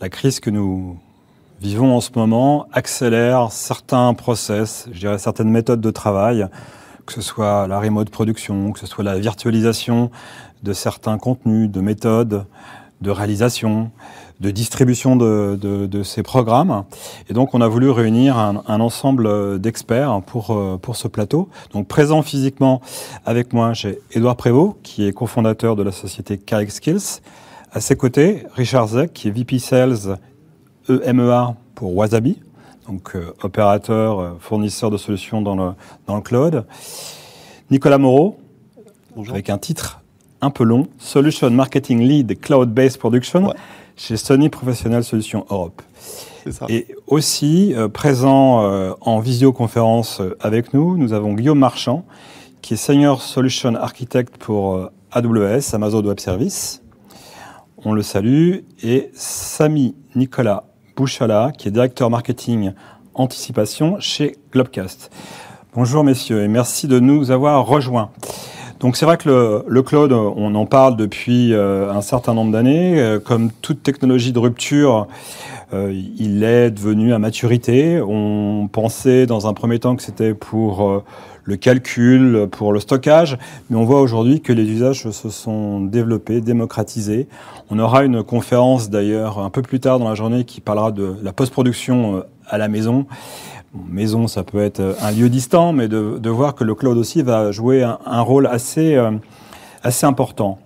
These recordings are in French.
la crise que nous vivons en ce moment accélère certains process, je dirais certaines méthodes de travail, que ce soit la remote production, que ce soit la virtualisation de certains contenus, de méthodes, de réalisation, de distribution de, ces programmes. Et donc, on a voulu réunir un, ensemble d'experts pour, euh, pour ce plateau. Donc, présent physiquement avec moi, j'ai Édouard Prévost, qui est cofondateur de la société KX Skills. À ses côtés, Richard Zeck, qui est VP Sales EMEA pour Wasabi, donc euh, opérateur, euh, fournisseur de solutions dans le, dans le cloud. Nicolas Moreau, avec un titre un peu long, Solution Marketing Lead Cloud-Based Production chez Sony Professional Solutions Europe. Ça. Et aussi euh, présent en visioconférence avec nous, nous avons Guillaume Marchand, qui est Senior Solution Architect pour AWS, Amazon Web Services. On le salue. Et Samy Nicolas Bouchala, qui est directeur marketing anticipation chez Globcast. Bonjour messieurs et merci de nous avoir rejoints. Donc c'est vrai que le, cloud, on en parle depuis euh, un certain nombre d'années. Euh, comme toute technologie de rupture, euh, il est devenu à maturité. On pensait dans un premier temps que c'était pour le calcul, pour le stockage, mais on voit aujourd'hui que les usages se sont développés, démocratisés. On aura une conférence d'ailleurs un peu plus tard dans la journée qui parlera de la post-production euh, à la maison. maison, ça peut être un lieu distant, mais de, voir que le cloud aussi va jouer un, rôle assez, euh, assez important.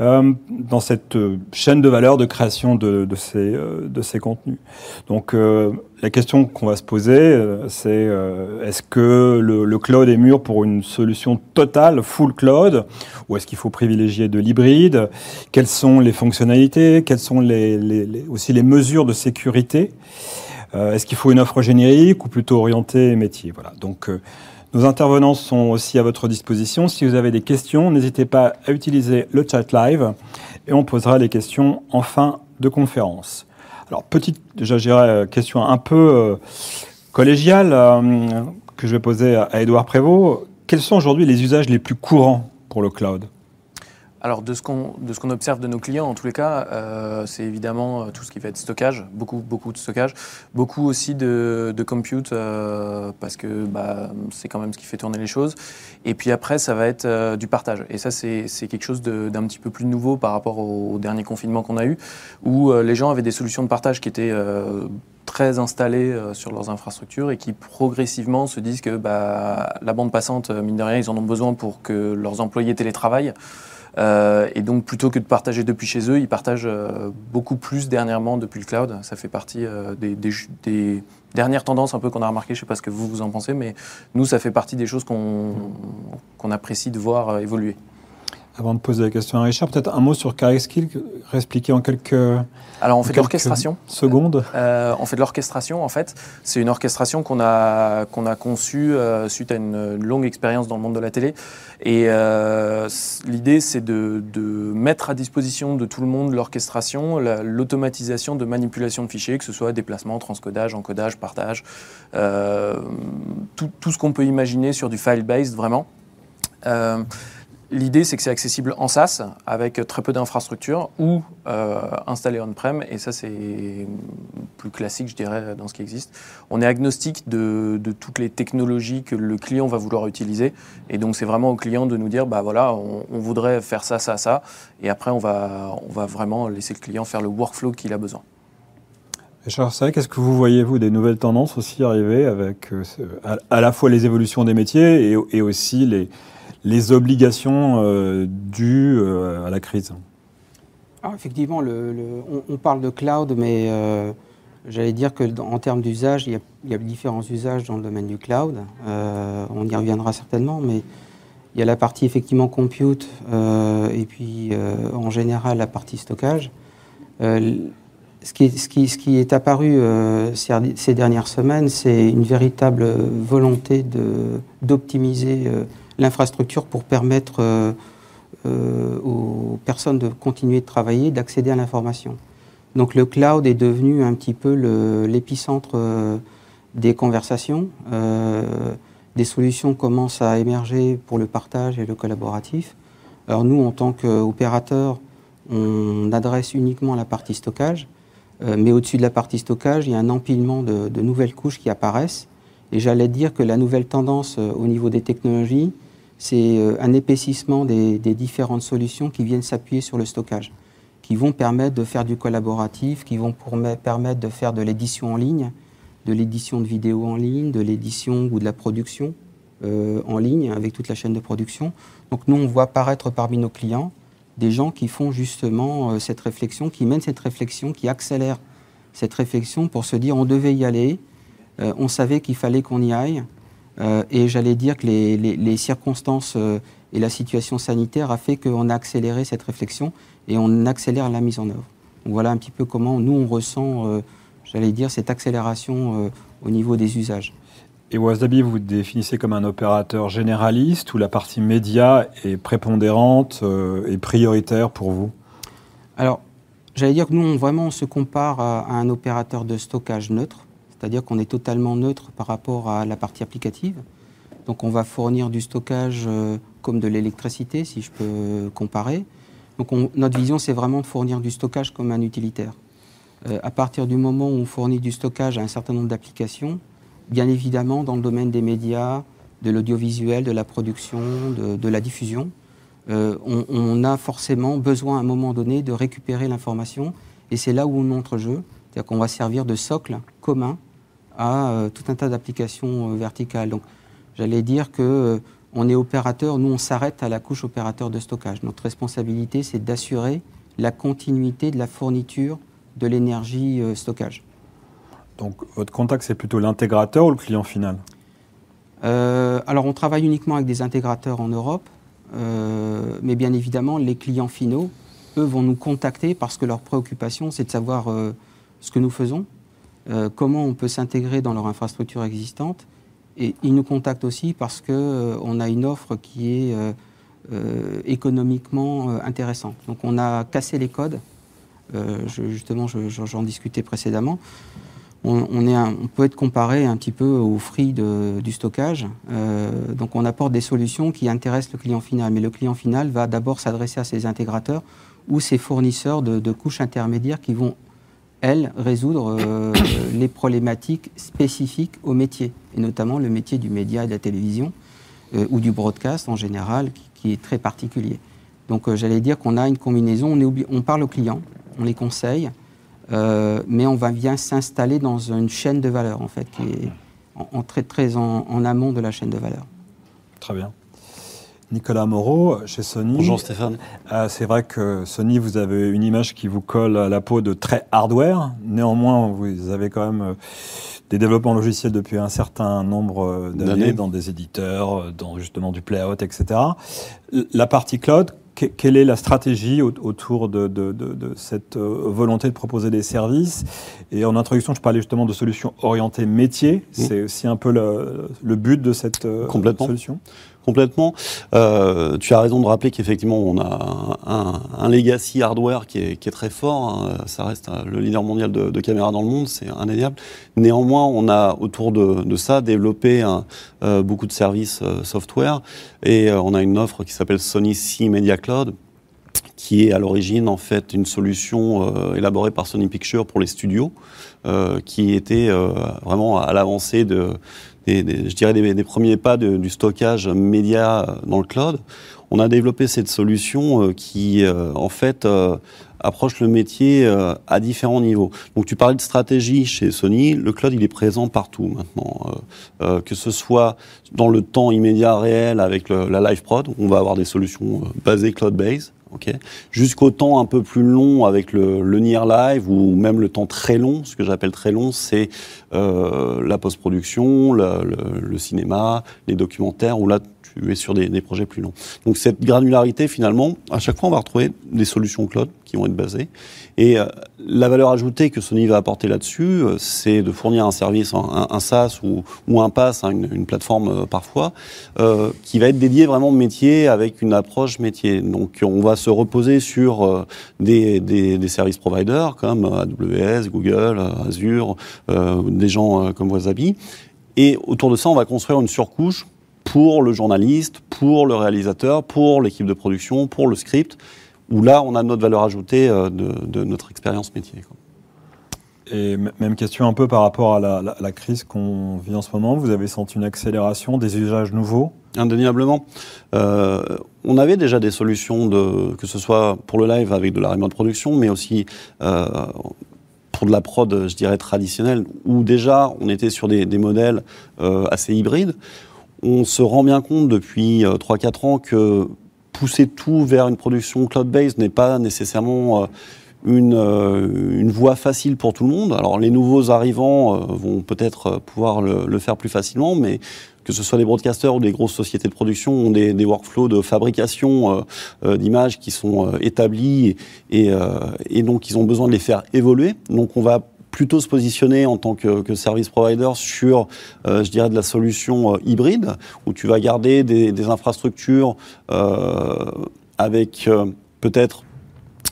Euh, dans cette euh, chaîne de valeur de création de, ces, euh, de ces contenus. Donc la question qu'on va se poser, c'est est-ce que le, cloud est mûr pour une solution totale, full cloud, ou est-ce qu'il faut privilégier de l'hybride? Quelles sont les fonctionnalités? Quelles sont les, aussi les mesures de sécurité? Est-ce qu'il faut une offre générique ou plutôt orientée métier? Voilà. Donc nos intervenants sont aussi à votre disposition. Si vous avez des questions, n'hésitez pas à utiliser le chat live et on posera les questions en fin de conférence. Alors, petite, déjà, euh, question un peu euh, collégiale euh, que je vais poser à Édouard Prévost. Quels sont aujourd'hui les usages les plus courants pour le cloud? Alors de ce qu'on observe de nos clients, en tous les cas, euh, c'est évidemment euh, tout ce qui va être stockage, beaucoup beaucoup de stockage, beaucoup aussi de, de compute euh, parce que bah, c'est quand même ce qui fait tourner les choses. Et puis après, ça va être du partage. Et ça, c'est quelque chose d'un petit peu plus nouveau par rapport au, dernier confinement qu'on a eu, où les gens avaient des solutions de partage qui étaient très installées sur leurs infrastructures et qui progressivement se disent que bah, la bande passante, mine de rien, ils en ont besoin pour que leurs employés télétravaillent. Euh, et donc, plutôt que de partager depuis chez eux, ils partagent euh, beaucoup plus dernièrement depuis le cloud. Ça fait partie euh, des, dernières tendances un peu qu'on a remarqué. Je ne sais pas ce que vous vous en pensez, mais nous, ça fait partie des choses qu'on apprécie de voir évoluer. Avant de poser la question à Richard, peut-être un mot sur KXKill, réexpliquer en quelques Alors on fait de l'orchestration. Secondes. Euh, on fait de l'orchestration en fait. C'est une orchestration qu'on a qu'on a conçue euh, suite à une, longue expérience dans le monde de la télé. Et euh, l'idée c'est de, de, mettre à disposition de tout le monde l'orchestration, l'automatisation de manipulation de fichiers, que ce soit déplacement, transcodage, encodage, partage, tout, tout, ce qu'on peut imaginer sur du file-based vraiment. L'idée, c'est que c'est accessible en SaaS avec très peu d'infrastructures ou euh, installé on-prem. Et ça, c'est plus classique, je dirais, dans ce qui existe. On est agnostique de, toutes les technologies que le client va vouloir utiliser. Et donc, c'est vraiment au client de nous dire, bah voilà, on, voudrait faire ça, ça, ça. Et après, on va, on va vraiment laisser le client faire le workflow qu'il a besoin. Richard vrai qu'est-ce que vous voyez, vous, des nouvelles tendances aussi arriver avec euh, à, la fois les évolutions des métiers et, et aussi les les obligations euh, dues euh, à la crise Alors effectivement, on, parle de cloud, mais euh, j'allais dire que en termes d'usage, il, y a différents usages dans le domaine du cloud. on y reviendra certainement, mais il y a la partie effectivement compute et puis en général la partie stockage. Ce qui, est, apparu ces, dernières semaines, c'est une véritable volonté d'optimiser l'infrastructure pour permettre euh, euh, aux personnes de continuer de travailler, d'accéder à l'information. Donc le cloud est devenu un petit peu l'épicentre euh, des conversations. des solutions commencent à émerger pour le partage et le collaboratif. Alors nous, en tant qu'opérateur, on adresse uniquement la partie stockage. mais au-dessus de la partie stockage, il y a un empilement de, nouvelles couches qui apparaissent. Et j'allais dire que la nouvelle tendance au niveau des technologies, c'est un épaississement des, différentes solutions qui viennent s'appuyer sur le stockage, qui vont permettre de faire du collaboratif, qui vont permettre de faire de l'édition en ligne, de l'édition de vidéos en ligne, de l'édition ou de la production en ligne avec toute la chaîne de production. Donc nous, on voit apparaître parmi nos clients des gens qui font justement euh, cette réflexion, qui mènent cette réflexion, qui accélèrent cette réflexion pour se dire on devait y aller, euh, on savait qu'il fallait qu'on y aille, euh, et j'allais dire que les, circonstances et la situation sanitaire a fait qu'on a accéléré cette réflexion et on accélère la mise en œuvre. Donc voilà un petit peu comment nous on ressent, j'allais dire, cette accélération au niveau des usages. Et Wasabi, vous définissez comme un opérateur généraliste où la partie média est prépondérante euh, et prioritaire pour vous? Alors, j'allais dire que nous, on, vraiment, on se compare à, un opérateur de stockage neutre, c'est-à-dire qu'on est totalement neutre par rapport à la partie applicative. Donc, on va fournir du stockage euh, comme de l'électricité, si je peux comparer. Donc, notre vision, c'est vraiment de fournir du stockage comme un utilitaire. Euh, à partir du moment où on fournit du stockage à un certain nombre d'applications, bien évidemment dans le domaine des médias, de l'audiovisuel, de la production, de, la diffusion. Euh, on, a forcément besoin à un moment donné de récupérer l'information et c'est là où on entre jeu. C'est-à-dire qu'on va servir de socle commun à euh, tout un tas d'applications euh, verticales. Donc j'allais dire que on est opérateur, nous on s'arrête à la couche opérateur de stockage. Notre responsabilité c'est d'assurer la continuité de la fourniture de l'énergie stockage. Donc votre contact, c'est plutôt l'intégrateur ou le client final? Euh, Alors on travaille uniquement avec des intégrateurs en Europe, euh, mais bien évidemment, les clients finaux, eux, vont nous contacter parce que leur préoccupation, c'est de savoir euh, ce que nous faisons, comment on peut s'intégrer dans leur infrastructure existante. Et ils nous contactent aussi parce qu'on a une offre qui est économiquement intéressante. Donc on a cassé les codes. justement, j'en discutais précédemment on, peut être comparé un petit peu au free du stockage. Euh, donc on apporte des solutions qui intéressent le client final. Mais le client final va d'abord s'adresser à ses intégrateurs ou ses fournisseurs de, couches intermédiaires qui vont, elles, résoudre euh, les problématiques spécifiques au métier, et notamment le métier du média et de la télévision, euh, ou du broadcast en général, qui, est très particulier. Donc j'allais dire qu'on a une combinaison, on, parle aux clients, on les conseille, euh, mais on va bien s'installer dans une chaîne de valeur, en fait, qui est très, très en, amont de la chaîne de valeur. Très bien. Nicolas Moreau, chez Sony. Bonjour Stéphane. Euh, c'est vrai que Sony, vous avez une image qui vous colle à la peau de très hardware. Néanmoins, vous avez quand même euh, des développements logiciels depuis un certain nombre d'années dans des éditeurs, dans justement du playout, etc. La partie cloud, quelle est la stratégie autour de, cette euh, volonté de proposer des services? Et en introduction, je parlais justement de solutions orientées métier. Mmh. C'est aussi un peu le, but de cette euh, solution complètement. Euh, tu as raison de rappeler qu'effectivement, on a un, legacy hardware qui est, très fort. Hein. Ça reste euh, le leader mondial de, caméras dans le monde, c'est indéniable. Néanmoins, on a autour de, ça développé euh, beaucoup de services software et on a une offre qui s'appelle Sony C Media Cloud qui est à l'origine en fait une solution élaborée par Sony Pictures pour les studios, qui était vraiment à l'avancée de, je dirais des, premiers pas du stockage média dans le cloud. On a développé cette solution euh, qui, euh, en fait, euh, approche le métier à différents niveaux. Donc tu parlais de stratégie chez Sony, le cloud il est présent partout maintenant, que ce soit dans le temps immédiat réel avec la live prod, on va avoir des solutions basées cloud-based, Jusqu'au temps un peu plus long avec le, Near Live ou même le temps très long, ce que j'appelle très long, c'est euh, la post-production, le, cinéma, les documentaires, où là tu es sur des, projets plus longs. Donc cette granularité, finalement, à chaque fois on va retrouver des solutions cloud qui vont être basées. Et euh, la valeur ajoutée que Sony va apporter là-dessus, euh, c'est de fournir un service, un, SaaS ou, un PaaS, hein, une, plateforme parfois, qui va être dédié vraiment au métier avec une approche métier. Donc on va se reposer sur des, des, des, services providers comme AWS, Google, Azure, des gens comme Wasabi. Et autour de ça, on va construire une surcouche pour le journaliste, pour le réalisateur, pour l'équipe de production, pour le script, où là, on a notre valeur ajoutée euh, de, notre expérience métier. Et même question un peu par rapport à la, crise qu'on vit en ce moment. Vous avez senti une accélération des usages nouveaux? Indéniablement. Euh, on avait déjà des solutions, de, que ce soit pour le live avec de la remote production, mais aussi euh, pour de la prod, je dirais, traditionnelle, où déjà on était sur des, modèles euh, assez hybrides. On se rend bien compte depuis 3-4 ans que pousser tout vers une production cloud-based n'est pas nécessairement une, voie facile pour tout le monde. Alors les nouveaux arrivants vont peut-être pouvoir le, faire plus facilement, mais que ce soit des broadcasters ou des grosses sociétés de production ont des, workflows de fabrication euh, d'images qui sont établis et, donc ils ont besoin de les faire évoluer. Donc on va plutôt se positionner en tant que, service provider sur, je dirais, de la solution hybride, où tu vas garder des infrastructures avec peut-être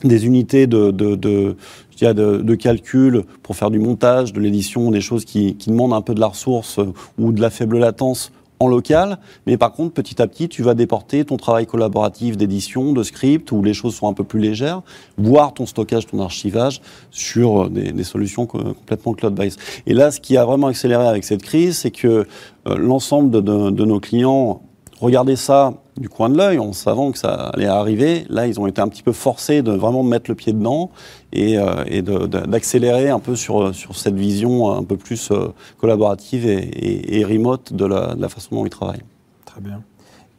des unités de, de, de, de, calcul pour faire du montage, de l'édition, des choses qui, qui, demandent un peu de la ressource euh, ou de la faible latence en local, mais par contre, petit à petit, tu vas déporter ton travail collaboratif d'édition, de script, où les choses sont un peu plus légères, voire ton stockage, ton archivage sur euh, des, des solutions complètement cloud-based. Et là, ce qui a vraiment accéléré avec cette crise, c'est que euh, l'ensemble de, de, nos clients regardaient ça du coin de l'œil en savant que ça allait arriver. Là, ils ont été un petit peu forcés de vraiment mettre le pied dedans et, euh, d'accélérer un peu sur, cette vision un peu plus euh, collaborative et, remote de la, façon dont ils travaillent. Très bien.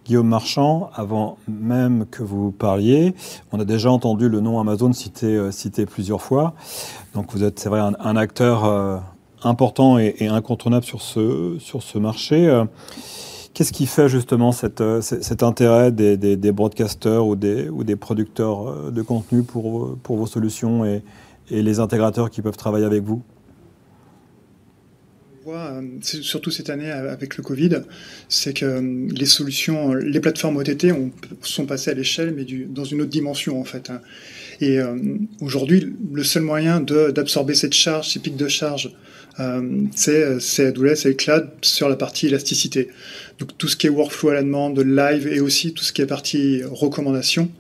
Guillaume Marchand, avant même que vous parliez, on a déjà entendu le nom Amazon cité, euh, plusieurs fois. Donc vous êtes, c'est vrai, un, acteur important et, incontournable sur ce marché. Qu'est-ce qui fait justement euh, cet intérêt des, broadcasters ou des, producteurs euh, de contenu pour, pour vos solutions et, les intégrateurs qui peuvent travailler avec vous? Euh, surtout cette année avec le Covid, c'est que les solutions, les plateformes OTT sont passées à l'échelle, mais dans une autre dimension en fait. Hein. Et aujourd'hui, le seul moyen d'absorber cette charge, ces pics de charge, c'est AWS et Cloud sur la partie élasticité. Donc tout ce qui est workflow à la demande, live et aussi tout ce qui est partie recommandation.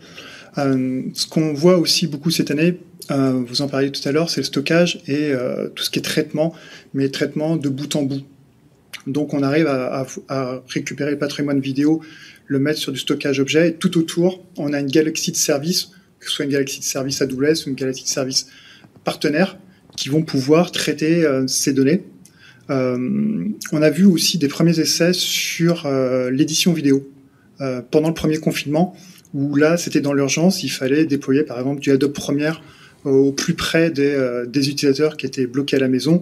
Euh, ce qu'on voit aussi beaucoup cette année, euh, vous en parliez tout à l'heure, c'est le stockage et euh, tout ce qui est traitement, mais traitement de bout en bout. Donc on arrive à, récupérer le patrimoine vidéo, le mettre sur du stockage objet et tout autour, on a une galaxie de services, que ce soit une galaxie de services AWS ou une galaxie de services partenaires, qui vont pouvoir traiter ces données euh, on a vu aussi des premiers essais sur euh, l'édition vidéo euh, pendant le premier confinement, où là, c'était dans l'urgence, il fallait déployer par exemple du Adobe Premiere au plus près des, utilisateurs qui étaient bloqués à la maison.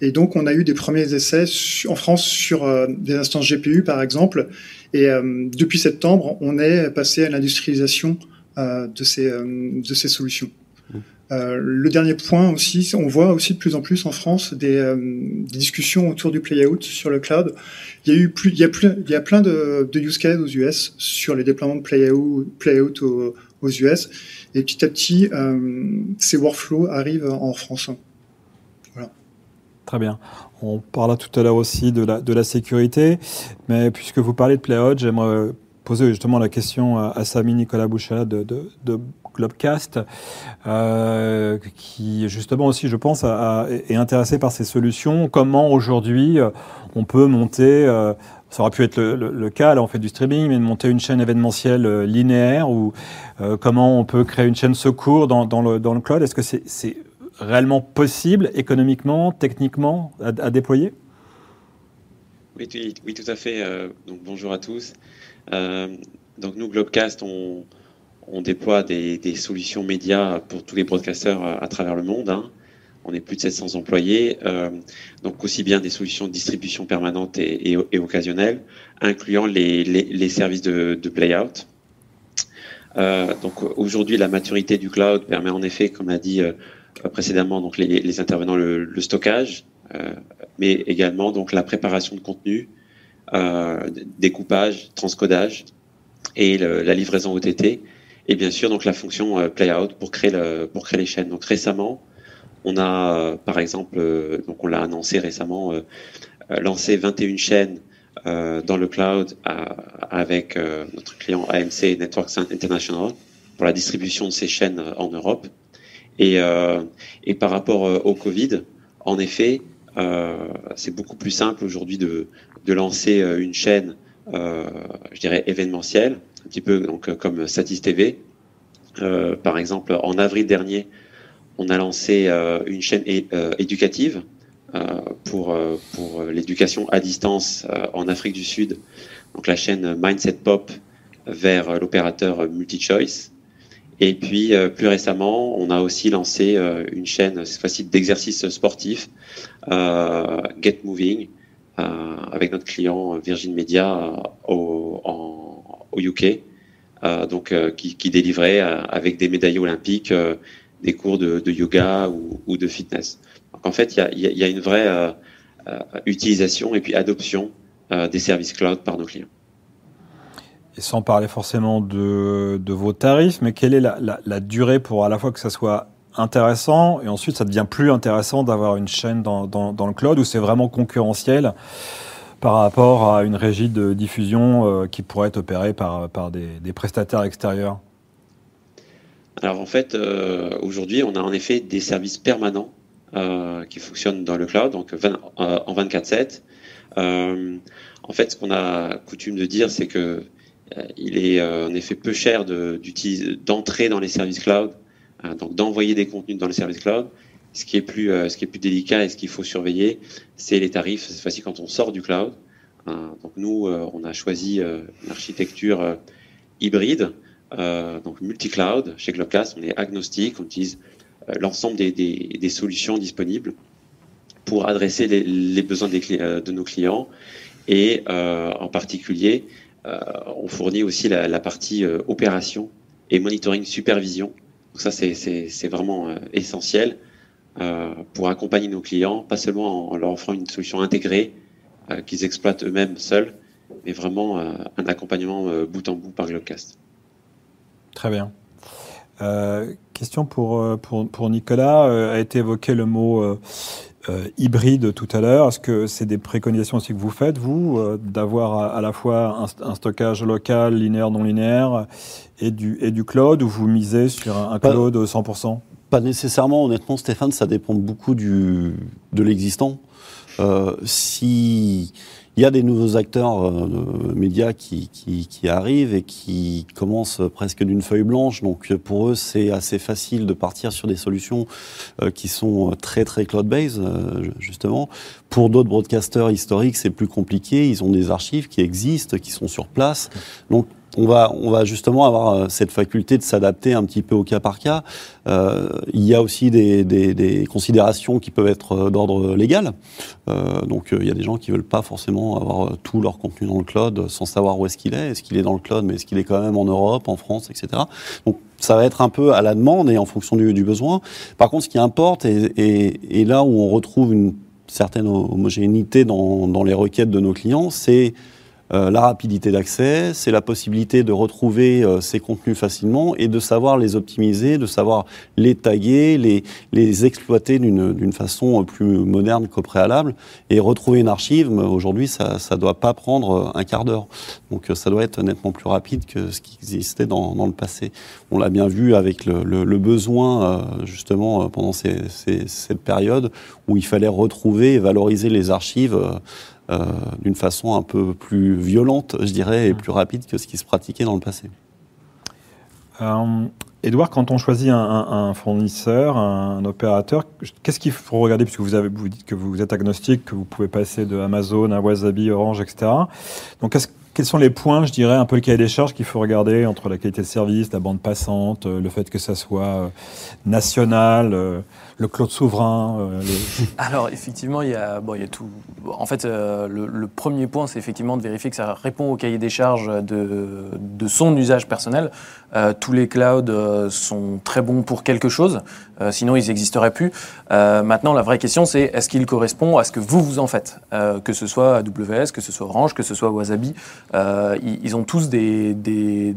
Et donc, on a eu des premiers essais en France sur des instances GPU, par exemple. Et depuis septembre, on est passé à l'industrialisation de ces solutions. Euh, le dernier point aussi, on voit aussi de plus en plus en France des, euh, discussions autour du play-out sur le cloud. Il y a eu plus, il y a plus, il y a plein de, use cases aux US sur les déploiements de play-out, play aux, US. Et petit à petit, euh, ces workflows arrivent en France. Voilà. Très bien. On parla tout à l'heure aussi de la, sécurité, mais puisque vous parlez de play-out, j'aimerais poser justement la question à, Samy Nicolas de, de Globcast, euh, qui justement aussi, je pense, est intéressé par ces solutions. Comment aujourd'hui euh, on peut monter, euh, ça aurait pu être le, cas, là on fait du streaming, mais de monter une chaîne événementielle linéaire ou comment on peut créer une chaîne secours dans, le, cloud? Est-ce que c'est réellement possible économiquement, techniquement à, déployer? Oui, oui, tout à fait. donc bonjour à tous. donc nous, Globcast, on, on déploie des, solutions médias pour tous les broadcasters à, travers le monde. Hein. On est plus de 700 employés, euh, donc aussi bien des solutions de distribution permanente et, occasionnelle, incluant les, services de, de playout. Euh, donc aujourd'hui, la maturité du cloud permet en effet, comme a dit euh, précédemment, donc les, intervenants le, stockage, mais également donc la préparation de contenu, découpage, transcodage et la livraison OTT et bien sûr donc la fonction euh, playout pour créer le, pour créer les chaînes. Donc récemment, on a euh, par exemple, euh, donc on l'a annoncé récemment, lancé 21 chaînes dans le cloud avec notre client AMC Networks International pour la distribution de ces chaînes en Europe. Et, et par rapport au Covid, en effet, c'est beaucoup plus simple aujourd'hui de, de lancer une chaîne, je dirais, événementielle, un petit peu donc, comme Satis TV. par exemple, en avril dernier, on a lancé une chaîne éducative pour, pour l'éducation à distance en Afrique du Sud, donc la chaîne Mindset Pop vers l'opérateur MultiChoice. Et puis euh, plus récemment, on a aussi lancé euh, une chaîne cette fois-ci d'exercices sportifs, euh, Get Moving, avec notre client Virgin Media au, en, au UK, donc qui, qui, délivrait avec des médailles olympiques des cours de, yoga ou, de fitness. Donc en fait, il y a, y a, une vraie utilisation et puis adoption des services cloud par nos clients et sans parler forcément de, de, vos tarifs, mais quelle est la, la, durée pour à la fois que ça soit intéressant et ensuite ça devient plus intéressant d'avoir une chaîne dans, dans, le cloud où c'est vraiment concurrentiel? Par rapport à une régie de diffusion euh, qui pourrait être opérée par, des, prestataires extérieurs? Alors en fait, euh, aujourd'hui, on a en effet des services permanents euh, qui fonctionnent dans le cloud, donc 20, en 24/7. Euh, en fait, ce qu'on a coutume de dire, c'est que il est en effet peu cher d'entrer dans les services cloud, donc d'envoyer des contenus dans les services cloud. Ce qui est plus, euh, ce qui est plus délicat et ce qu'il faut surveiller, c'est les tarifs. Cette fois-ci, quand on sort du cloud. Hein. donc nous, on a choisi une architecture hybride, donc multi-cloud. Chez Globcast, on est agnostique, on utilise l'ensemble des, solutions disponibles pour adresser les, besoins de nos clients et en particulier euh, on fournit aussi la, partie euh, opération et monitoring supervision. Donc ça, c'est vraiment euh, essentiel pour accompagner nos clients, pas seulement en leur offrant une solution intégrée qu'ils exploitent eux-mêmes seuls, mais vraiment un accompagnement bout en bout par Globcast. Très bien. question pour, pour, pour Nicolas. a été évoqué le mot euh, hybride tout à l'heure. Est-ce que c'est des préconisations aussi que vous faites, vous, euh, d'avoir à, la fois un, stockage local, linéaire, non linéaire, et du, et du cloud, ou vous misez sur un, cloud 100% Pas nécessairement, honnêtement, Stéphane, ça dépend beaucoup du, de l'existant. Euh, si il y a des nouveaux acteurs euh, médias qui, qui, arrivent et qui commencent presque d'une feuille blanche. Donc pour eux, c'est assez facile de partir sur des solutions euh, qui sont très très cloud-based, euh, justement. Pour d'autres broadcasters historiques, c'est plus compliqué. Ils ont des archives qui existent, qui sont sur place. Donc on va, on va justement avoir euh, cette faculté de s'adapter un petit peu au cas par cas. Euh, il y a aussi des, des, des, considérations qui peuvent être euh, d'ordre légal. Euh, donc il y a des gens qui veulent pas forcément avoir tout leur contenu dans le cloud sans savoir où est-ce qu'il est. Est-ce qu'il est dans le cloud, mais est-ce qu'il est quand même en Europe, en France, etc. Donc ça va être un peu à la demande et en fonction du, du besoin. Par contre, ce qui importe, et là où on retrouve une certaine homogénéité dans, dans les requêtes de nos clients, c'est euh, la rapidité d'accès, c'est la possibilité de retrouver euh, ces contenus facilement et de savoir les optimiser, de savoir les taguer, les, les exploiter d'une façon plus moderne qu'au préalable. Et retrouver une archive, aujourd'hui, ça ne doit pas prendre un quart d'heure. Donc ça doit être nettement plus rapide que ce qui existait dans, dans le passé. On l'a bien vu avec le, le, besoin, euh, justement, pendant ces, cette période où il fallait retrouver et valoriser les archives euh, d'une façon un peu plus violente, je dirais, et plus rapide que ce qui se pratiquait dans le passé. Euh, Edouard, quand on choisit un, un, fournisseur, un opérateur, qu'est-ce qu'il faut regarder? Puisque vous, avez, vous dites que vous êtes agnostique, que vous pouvez passer de Amazon à Wasabi, Orange, etc. Donc, quels sont les points, je dirais, un peu le cahier des charges qu'il faut regarder entre la qualité de service, la bande passante, le fait que ça soit euh, national euh, le cloud souverain euh, Alors effectivement, il y a, bon, il y a tout. En fait, euh, le, premier point, c'est effectivement de vérifier que ça répond au cahier des charges de, de son usage personnel. Euh, tous les clouds sont très bons pour quelque chose, sinon ils n'existeraient plus. maintenant, la vraie question, c'est est-ce qu'il correspond à ce que vous vous en faites Que ce soit AWS, que ce soit Orange, que ce soit Wasabi, ils, ont tous des, des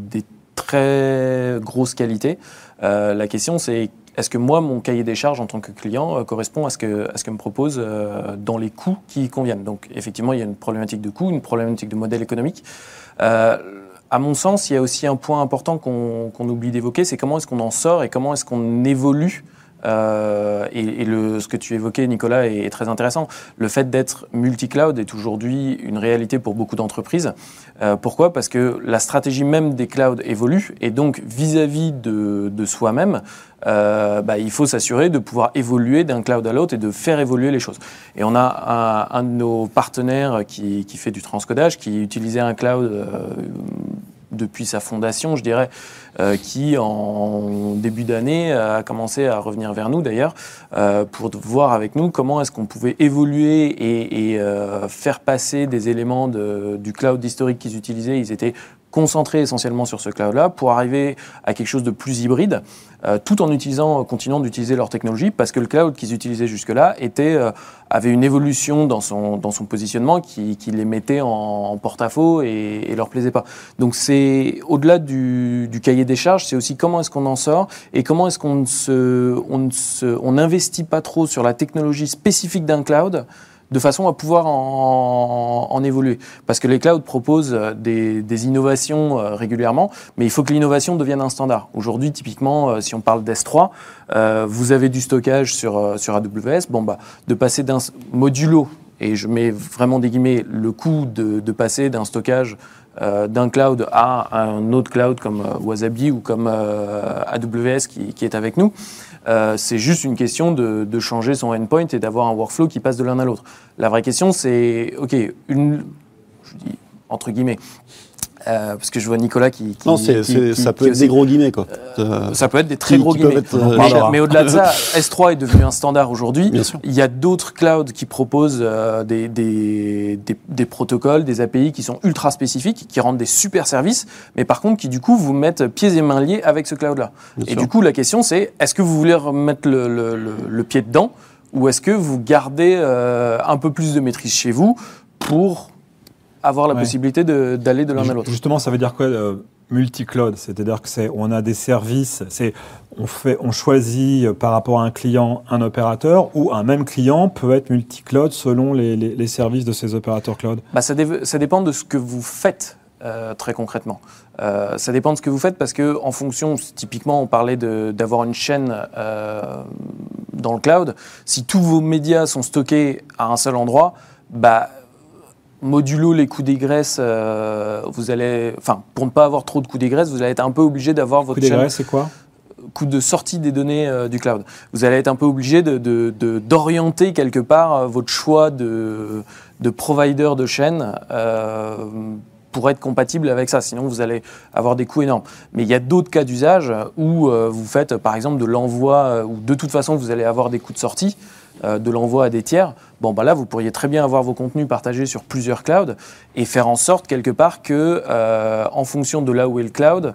très grosses qualités. la question, c'est est-ce que moi, mon cahier des charges en tant que client euh, correspond à ce que, à ce que me propose euh, dans les coûts qui conviennent? Donc, effectivement, il y a une problématique de coût, une problématique de modèle économique. Euh, à mon sens, il y a aussi un point important qu'on oublie d'évoquer, c'est comment est-ce qu'on en sort et comment est-ce qu'on évolue euh, et, ce que tu évoquais, Nicolas, est, très intéressant. Le fait d'être multi-cloud est aujourd'hui une réalité pour beaucoup d'entreprises. Euh, pourquoi? Parce que la stratégie même des clouds évolue, et donc vis-à-vis de, soi-même, euh, bah, il faut s'assurer de pouvoir évoluer d'un cloud à l'autre et de faire évoluer les choses. Et on a un, de nos partenaires qui, fait du transcodage, qui utilisait un cloud depuis sa fondation, je dirais, euh, qui en début d'année a commencé à revenir vers nous d'ailleurs euh, pour voir avec nous comment est-ce qu'on pouvait évoluer et, euh, faire passer des éléments du cloud historique qu'ils utilisaient. Ils étaient concentrés essentiellement sur ce cloud-là pour arriver à quelque chose de plus hybride, euh, tout en utilisant, continuant d'utiliser leur technologie, parce que le cloud qu'ils utilisaient jusque-là était, euh, avait une évolution dans son, dans son positionnement qui, qui les mettait en, porte-à-faux et, et leur plaisait pas. Donc c'est au-delà du, du, cahier des charges, c'est aussi comment est-ce qu'on en sort et comment est-ce qu'on ne se, on se, on n'investit pas trop sur la technologie spécifique d'un cloud de façon à pouvoir en, en, évoluer. Parce que les clouds proposent euh, des, des innovations euh, régulièrement, mais il faut que l'innovation devienne un standard. Aujourd'hui, typiquement, euh, si on parle d'S3, euh, vous avez du stockage sur, sur AWS, bon, bah, de passer d'un modulo, et je mets vraiment des guillemets, le coût de, de passer d'un stockage d'un cloud à un autre cloud comme Wasabi ou comme AWS qui, qui, est avec nous, euh, c'est juste une question de, de, changer son endpoint et d'avoir un workflow qui passe de l'un à l'autre. La vraie question, c'est, OK, une, je dis entre guillemets, euh, parce que je vois Nicolas qui. qui non, c'est, qui, ça peut être aussi, des gros guillemets, quoi. Euh, ça peut être des très gros guillemets. Être, euh, mais, mais au-delà de ça, S3 est devenu un standard aujourd'hui. Il y a d'autres clouds qui proposent euh, des, des, des, des, protocoles, des API qui sont ultra spécifiques, qui rendent des super services, mais par contre qui, du coup, vous mettent pieds et mains liés avec ce cloud-là. Et sûr. du coup, la question, c'est est-ce que vous voulez remettre le, le, le, le pied dedans ou est-ce que vous gardez euh, un peu plus de maîtrise chez vous pour avoir la ouais. possibilité d'aller de, l'un à l'autre. Justement, ça veut dire quoi euh, multi-cloud? C'est-à-dire que c'est on a des services, c'est on fait, on choisit euh, par rapport à un client un opérateur ou un même client peut être multi-cloud selon les, les, les, services de ces opérateurs cloud? Bah ça, ça dépend de ce que vous faites. Euh, très concrètement. Euh, ça dépend de ce que vous faites parce que en fonction, typiquement, on parlait d'avoir une chaîne euh, dans le cloud. Si tous vos médias sont stockés à un seul endroit, bah modulo les coûts d'égresse, euh, vous allez, enfin, pour ne pas avoir trop de coûts d'égresse, vous allez être un peu obligé d'avoir votre coût d'égresse, c'est quoi coût de sortie des données euh, du cloud. Vous allez être un peu obligé d'orienter de, de, quelque part euh, votre choix de, de provider de chaîne euh, pour être compatible avec ça. Sinon, vous allez avoir des coûts énormes. Mais il y a d'autres cas d'usage où vous faites, par exemple, de l'envoi, où de toute façon, vous allez avoir des coûts de sortie de l'envoi à des tiers, bon, bah là, vous pourriez très bien avoir vos contenus partagés sur plusieurs clouds et faire en sorte, quelque part, que, euh, en fonction de là où est le cloud,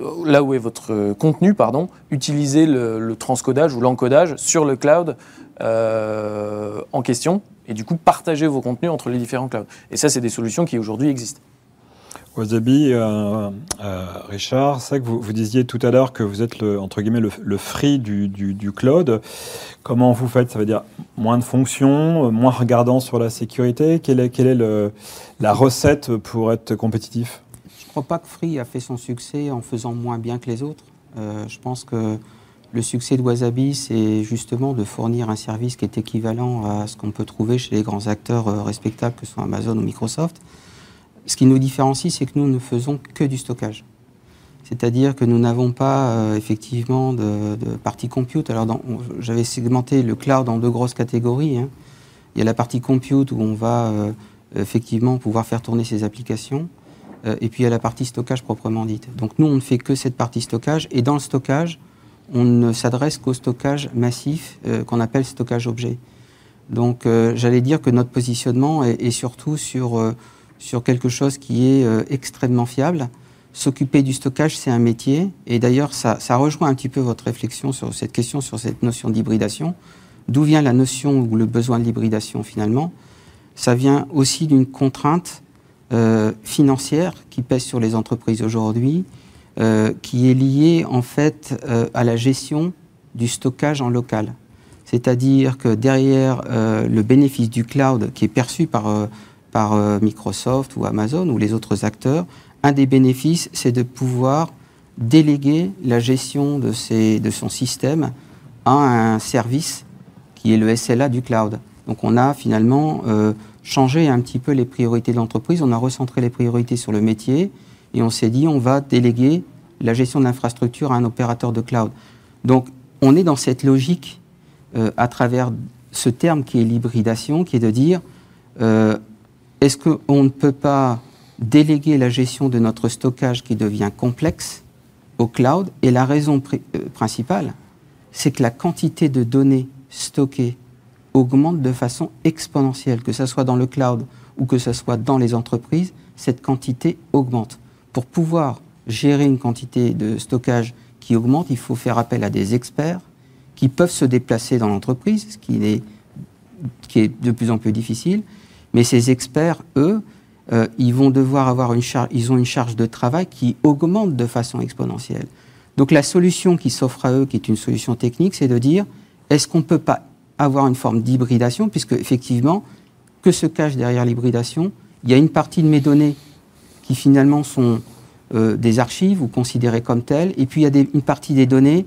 euh, là où est votre contenu, pardon, utilisez le, le transcodage ou l'encodage sur le cloud euh, en question et du coup partager vos contenus entre les différents clouds. Et ça, c'est des solutions qui aujourd'hui existent. Wasabi, euh, euh, Richard, c'est que vous, disiez tout à l'heure que vous êtes le, entre guillemets le, free du, du, cloud. Comment vous faites? Ça veut dire moins de fonctions, moins regardant sur la sécurité? Quelle est, quelle est le, la recette pour être compétitif? Je ne crois pas que Free a fait son succès en faisant moins bien que les autres. Euh, je pense que le succès de Wasabi, c'est justement de fournir un service qui est équivalent à ce qu'on peut trouver chez les grands acteurs euh, respectables que sont Amazon ou Microsoft ce qui nous différencie, c'est que nous ne faisons que du stockage. C'est-à-dire que nous n'avons pas euh, effectivement de, de, partie compute. Alors, j'avais segmenté le cloud en deux grosses catégories. Hein. Il y a la partie compute où on va euh, effectivement pouvoir faire tourner ses applications. Euh, et puis il y a la partie stockage proprement dite. Donc nous, on ne fait que cette partie stockage. Et dans le stockage, on ne s'adresse qu'au stockage massif euh, qu'on appelle stockage objet. Donc euh, j'allais dire que notre positionnement est, est surtout sur euh, sur quelque chose qui est euh, extrêmement fiable. S'occuper du stockage, c'est un métier. Et d'ailleurs, ça, ça, rejoint un petit peu votre réflexion sur cette question, sur cette notion d'hybridation. D'où vient la notion ou le besoin de l'hybridation finalement? Ça vient aussi d'une contrainte euh, financière qui pèse sur les entreprises aujourd'hui, euh, qui est liée en fait à la gestion du stockage en local. C'est-à-dire que derrière le bénéfice du cloud qui est perçu par par euh, Microsoft ou Amazon ou les autres acteurs, un des bénéfices, c'est de pouvoir déléguer la gestion de, ses, de son système à un service qui est le SLA du cloud. Donc on a finalement euh, changé un petit peu les priorités de l'entreprise, on a recentré les priorités sur le métier et on s'est dit on va déléguer la gestion de l'infrastructure à un opérateur de cloud. Donc on est dans cette logique euh, à travers ce terme qui est l'hybridation, qui est de dire est-ce qu'on ne peut pas déléguer la gestion de notre stockage qui devient complexe au cloud? Et la raison euh, principale, c'est que la quantité de données stockées augmente de façon exponentielle, que ce soit dans le cloud ou que ce soit dans les entreprises, cette quantité augmente. Pour pouvoir gérer une quantité de stockage qui augmente, il faut faire appel à des experts qui peuvent se déplacer dans l'entreprise, ce qui est, qui est de plus en plus difficile. Mais ces experts, eux, euh, ils vont devoir avoir une charge, ils ont une charge de travail qui augmente de façon exponentielle. Donc la solution qui s'offre à eux, qui est une solution technique, c'est de dire est-ce qu'on ne peut pas avoir une forme d'hybridation, puisque effectivement, que se cache derrière l'hybridation? Il y a une partie de mes données qui finalement sont euh, des archives ou considérées comme telles, et puis il y a une partie des données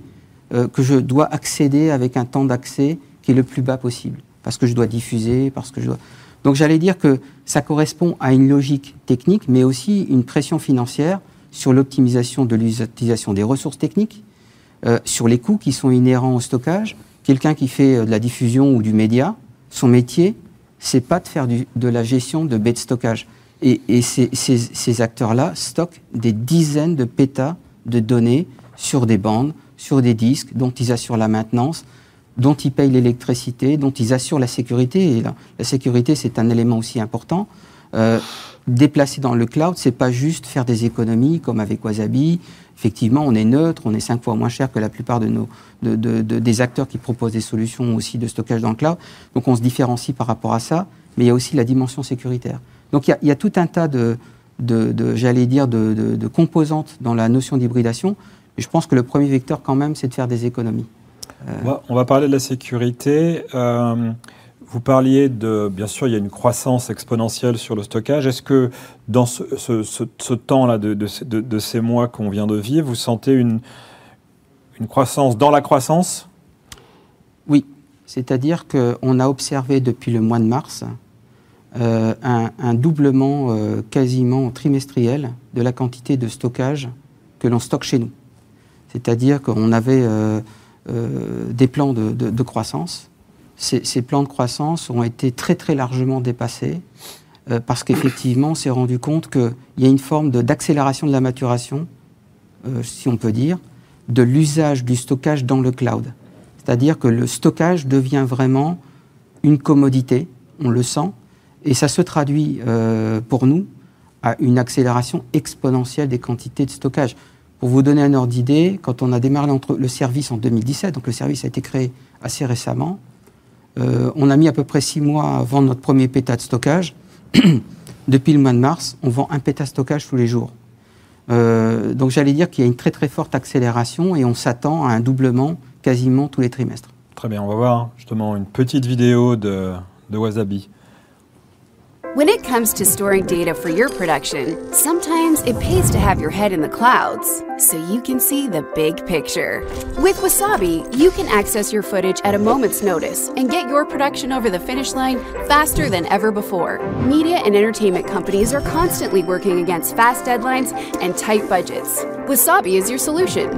euh, que je dois accéder avec un temps d'accès qui est le plus bas possible, parce que je dois diffuser, parce que je dois... Donc j'allais dire que ça correspond à une logique technique, mais aussi une pression financière sur l'optimisation de l'utilisation des ressources techniques, euh, sur les coûts qui sont inhérents au stockage. Quelqu'un qui fait euh, de la diffusion ou du média, son métier, c'est pas de faire de la gestion de baies de stockage. Et, ces, acteurs-là stockent des dizaines de pétas de données sur des bandes, sur des disques, dont ils assurent la maintenance, dont ils payent l'électricité, dont ils assurent la sécurité. Et la, la sécurité, c'est un élément aussi important. Euh, déplacer dans le cloud, c'est pas juste faire des économies comme avec Wasabi. Effectivement, on est neutre, on est cinq fois moins cher que la plupart de nos, de, de, des acteurs qui proposent des solutions aussi de stockage dans le cloud. Donc on se différencie par rapport à ça, mais il y a aussi la dimension sécuritaire. Donc il y a, il y a tout un tas de, j'allais dire, de, composantes dans la notion d'hybridation. Je pense que le premier vecteur, quand même, c'est de faire des économies. Euh, on, va, parler de la sécurité. Euh, vous parliez de, bien sûr, il y a une croissance exponentielle sur le stockage. Est-ce que dans ce, temps-là, de, ces mois qu'on vient de vivre, vous sentez une, une croissance dans la croissance? Oui, c'est-à-dire qu'on a observé depuis le mois de mars euh, un, doublement euh, quasiment trimestriel de la quantité de stockage que l'on stocke chez nous. C'est-à-dire qu'on avait euh, des plans de croissance ces, plans de croissance ont été très très largement dépassés euh, parce qu'effectivement, on s'est rendu compte qu'il y a une forme d'accélération de, la maturation, euh, si on peut dire, de l'usage du stockage dans le cloud. C'est-à-dire que le stockage devient vraiment une commodité, on le sent, et ça se traduit euh, pour nous à une accélération exponentielle des quantités de stockage. Pour vous donner un ordre d'idée, quand on a démarré le service en 2017, donc le service a été créé assez récemment, euh, on a mis à peu près six mois avant notre premier péta de stockage. Depuis le mois de mars, on vend un péta de stockage tous les jours. Euh, donc j'allais dire qu'il y a une très très forte accélération et on s'attend à un doublement quasiment tous les trimestres. Très bien, on va voir justement une petite vidéo de Wasabi. When it comes to storing data for your production, sometimes it pays to have your head in the clouds so you can see the big picture. With Wasabi, you can access your footage at a moment's notice and get your production over the finish line faster than ever before. Media and entertainment companies are constantly working against fast deadlines and tight budgets. Wasabi is your solution.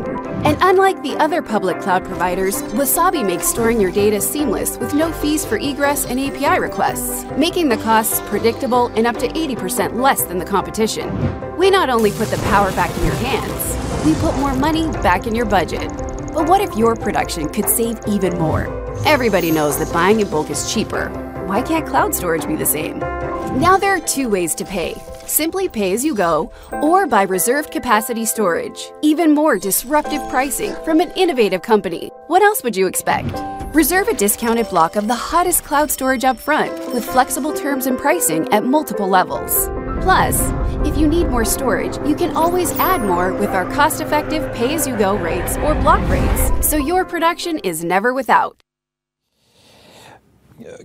And unlike the other public cloud providers, Wasabi makes storing your data seamless with no fees for egress and API requests, making the costs predictable and up to 80% less than the competition. We not only put the power back in your hands, we put more money back in your budget. But what if your production could save even more? Everybody knows that buying in bulk is cheaper. Why can't cloud storage be the same? Now there are two ways to pay simply pay as you go, or buy reserved capacity storage. Even more disruptive pricing from an innovative company. What else would you expect? Reserve a discounted block of the hottest cloud storage up front with flexible terms and pricing at multiple levels. Plus, if you need more storage, you can always add more with our cost effective pay as you go rates or block rates, so your production is never without.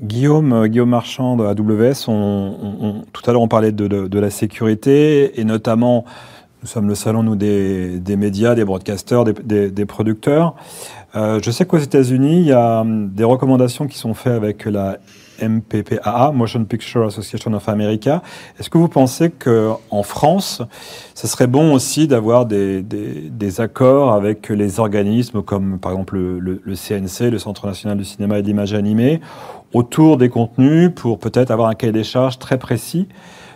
Guillaume, euh, Guillaume Marchand de AWS, tout à l'heure on parlait de, la sécurité et notamment nous sommes le salon, nous, des, médias, des broadcasters, des, producteurs. Euh, je sais qu'aux États-Unis, il y a hum, des recommandations qui sont faites avec la MPPAA, Motion Picture Association of America. Est-ce que vous pensez qu'en France, ce serait bon aussi d'avoir des, accords avec les organismes comme par exemple le, le, CNC, le Centre national du cinéma et de l'image animée, autour des contenus pour peut-être avoir un cahier des charges très précis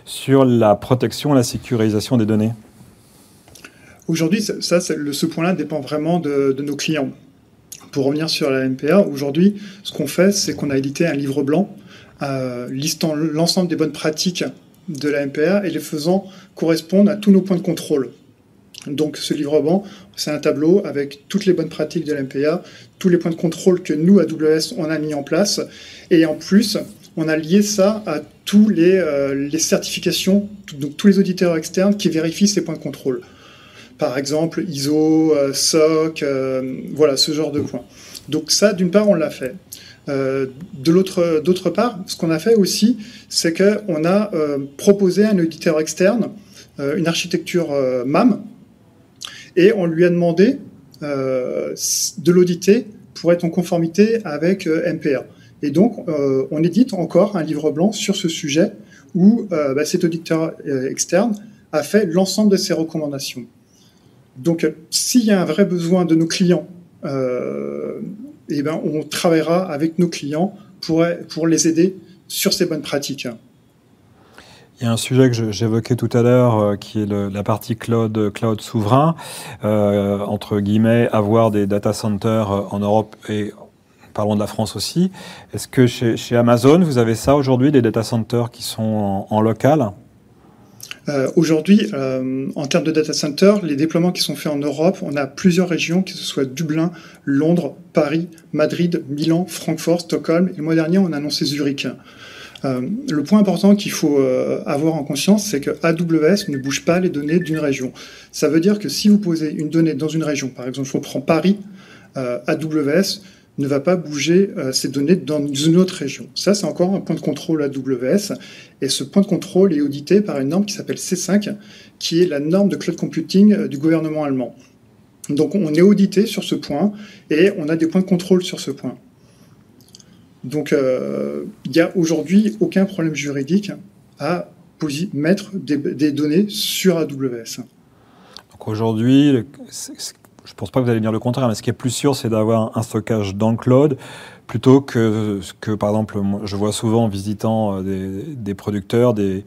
sur la protection la sécurisation des données Aujourd'hui, ça, ce point-là dépend vraiment de, nos clients. Pour revenir sur la MPA, aujourd'hui, ce qu'on fait, c'est qu'on a édité un livre blanc euh, listant l'ensemble des bonnes pratiques de la MPA et les faisant correspondre à tous nos points de contrôle. Donc ce livre blanc, c'est un tableau avec toutes les bonnes pratiques de la MPA, tous les points de contrôle que nous, AWS, on a mis en place. Et en plus, on a lié ça à tous les, euh, les certifications, donc tous les auditeurs externes qui vérifient ces points de contrôle par exemple ISO, euh, SOC, euh, voilà ce genre de points. Donc ça, d'une part, on l'a fait. De l'autre, d'autre part, ce qu'on a fait aussi, c'est qu'on a proposé à un auditeur externe une architecture MAM et on lui a demandé de l'auditer pour être en conformité avec MPA. Et donc, on édite encore un livre blanc sur ce sujet où bah, cet auditeur externe a fait l'ensemble de ses recommandations. Donc, s'il y a un vrai besoin de nos clients, euh, eh ben, on travaillera avec nos clients pour, pour les aider sur ces bonnes pratiques. Il y a un sujet que j'évoquais tout à l'heure, euh, qui est la partie cloud, cloud souverain. Euh, entre guillemets, avoir des data centers en Europe et parlons de la France aussi. Est-ce que chez, Amazon, vous avez ça aujourd'hui, des data centers qui sont en local? Euh, aujourd'hui, euh, en termes de data center, les déploiements qui sont faits en Europe, on a plusieurs régions, que ce soit Dublin, Londres, Paris, Madrid, Milan, Francfort, Stockholm. Et le mois dernier, on a annoncé Zurich. Euh, le point important qu'il faut avoir en conscience, c'est que AWS ne bouge pas les données d'une région. Ça veut dire que si vous posez une donnée dans une région, par exemple, je reprends Paris, AWS ne va pas bouger euh, ces données dans une autre région. Ça, c'est encore un point de contrôle AWS. Et ce point de contrôle est audité par une norme qui s'appelle C5, qui est la norme de cloud computing euh, du gouvernement allemand. Donc on est audité sur ce point et on a des points de contrôle sur ce point. Donc euh, il n'y a aujourd'hui aucun problème juridique à mettre des, données sur AWS. Donc aujourd'hui, je ne pense pas que vous allez dire le contraire, mais ce qui est plus sûr, c'est d'avoir un stockage dans le cloud plutôt que ce que, par exemple, je vois souvent en visitant euh, des, producteurs, des,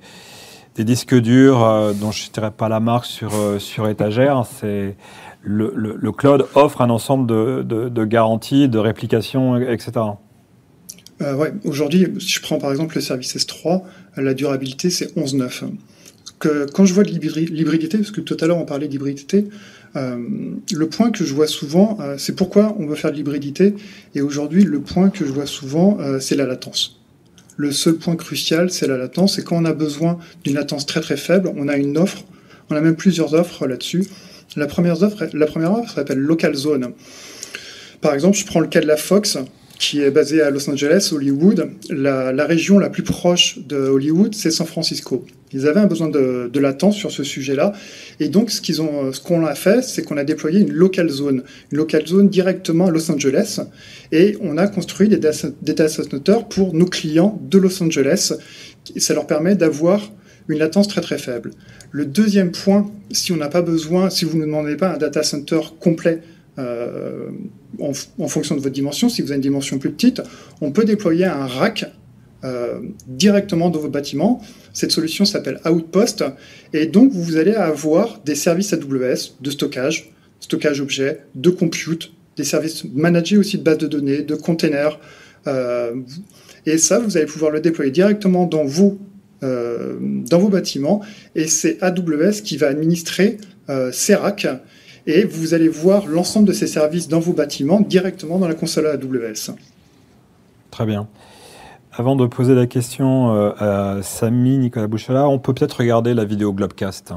disques durs euh, dont je ne dirais pas la marque sur, sur étagère. C'est le, cloud offre un ensemble de, garanties, de réplication, etc. Euh, Aujourd'hui, si je prends par exemple le service S3, la durabilité, c'est 11.9. quand je vois de l'hybridité, parce que tout à l'heure on parlait d'hybridité, euh, le point que je vois souvent, euh, c'est pourquoi on veut faire de l'hybridité. Et aujourd'hui, le point que je vois souvent, euh, c'est la latence. Le seul point crucial, c'est la latence. Et quand on a besoin d'une latence très très faible, on a une offre, on a même plusieurs offres là-dessus. La première offre, la première offre s'appelle Local Zone. Par exemple, je prends le cas de la Fox, qui est basée à Los Angeles, Hollywood. La, région la plus proche de Hollywood, c'est San Francisco. Ils avaient un besoin de, latence sur ce sujet-là. Et donc, ce qu'on a fait, c'est qu'on a déployé une local zone, une local zone directement à Los Angeles. Et on a construit des data centers pour nos clients de Los Angeles. ça leur permet d'avoir une latence très très faible. Le deuxième point, si on n'a pas besoin, si vous ne demandez pas un data center complet euh, en, fonction de votre dimension, si vous avez une dimension plus petite, on peut déployer un rack euh, directement dans vos bâtiments. Cette solution s'appelle Outpost. Et donc, vous allez avoir des services AWS de stockage, stockage objet, de compute, des services managés aussi de bases de données, de containers. Euh, et ça, vous allez pouvoir le déployer directement dans vos, dans vos bâtiments. Et c'est AWS qui va administrer ces racks. Et vous allez voir l'ensemble de ces services dans vos bâtiments directement dans la console AWS. Très bien. Avant de poser la question euh, à Samy, Nicolas Bouchala, on peut peut-être regarder la vidéo Globcast.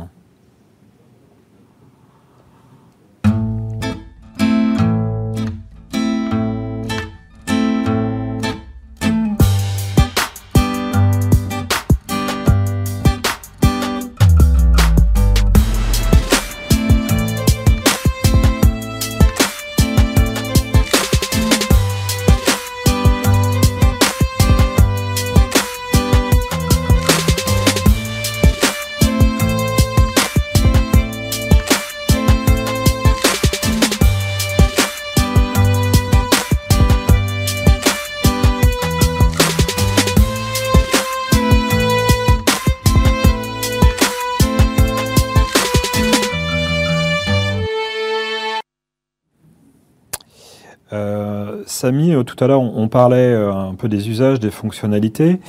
Samy, tout à l'heure, on, parlait un peu des usages, des fonctionnalités.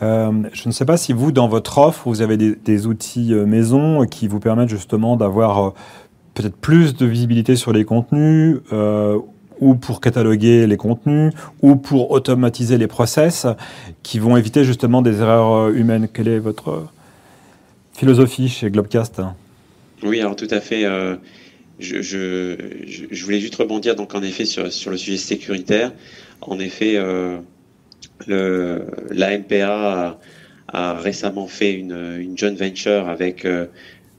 je ne sais pas si vous, dans votre offre, vous avez des, outils maison qui vous permettent justement d'avoir peut-être plus de visibilité sur les contenus ou pour cataloguer les contenus, ou pour automatiser les process qui vont éviter justement des erreurs euh, humaines. Quelle est votre philosophie chez Globcast Oui, alors tout à fait. Euh, je, je, voulais juste rebondir donc en effet sur, sur le sujet sécuritaire. En effet, euh, le, la MPA a, récemment fait une, une joint venture avec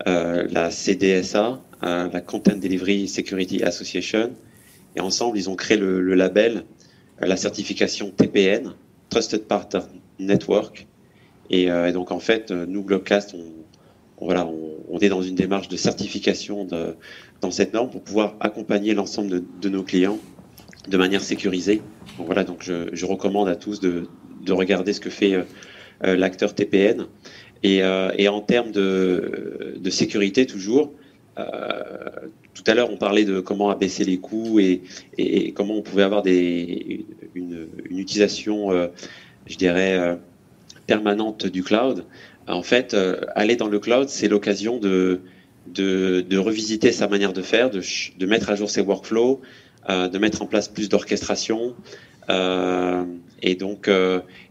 la CDSA, la Content Delivery Security Association, et ensemble, ils ont créé le, label, euh, la certification TPN, Trusted Partner Network. Euh, et, donc, en fait, euh, nous, Globcast, on, voilà, on, est dans une démarche de certification de, dans cette norme pour pouvoir accompagner l'ensemble de, nos clients de manière sécurisée. Voilà, donc je, recommande à tous de, de regarder ce que fait l'acteur TPN. Et, et, en termes de, sécurité, toujours, euh, tout à l'heure, on parlait de comment abaisser les coûts et, comment on pouvait avoir une, utilisation, euh, je dirais, euh, permanente du cloud. En fait, aller dans le cloud, c'est l'occasion de, de, revisiter sa manière de faire, de, de mettre à jour ses workflows, de mettre en place plus d'orchestration. et donc,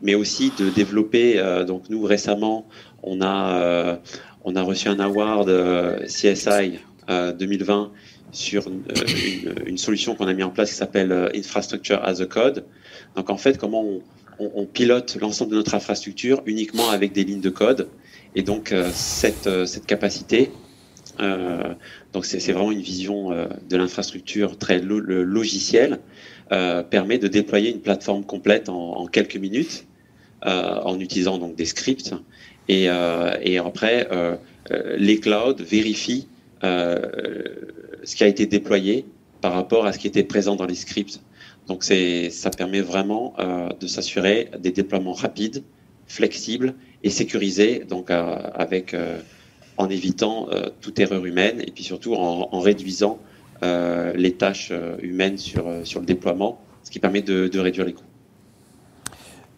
mais aussi de développer. donc nous récemment, on a on a reçu un award euh, CSI 2020 euh, sur euh, une, solution qu'on a mis en place qui s'appelle Infrastructure as a Code. Donc en fait, comment on, pilote l'ensemble de notre infrastructure uniquement avec des lignes de code. Et donc cette, cette capacité, donc c'est vraiment une vision de l'infrastructure très logicielle, permet de déployer une plateforme complète en, quelques minutes en utilisant donc des scripts euh, et, après, euh, euh, les clouds vérifient ce qui a été déployé par rapport à ce qui était présent dans les scripts. Donc ça permet vraiment de s'assurer des déploiements rapides, flexibles et sécurisés, donc avec en évitant toute erreur humaine et puis surtout en, réduisant les tâches humaines sur, sur le déploiement, ce qui permet de réduire les coûts.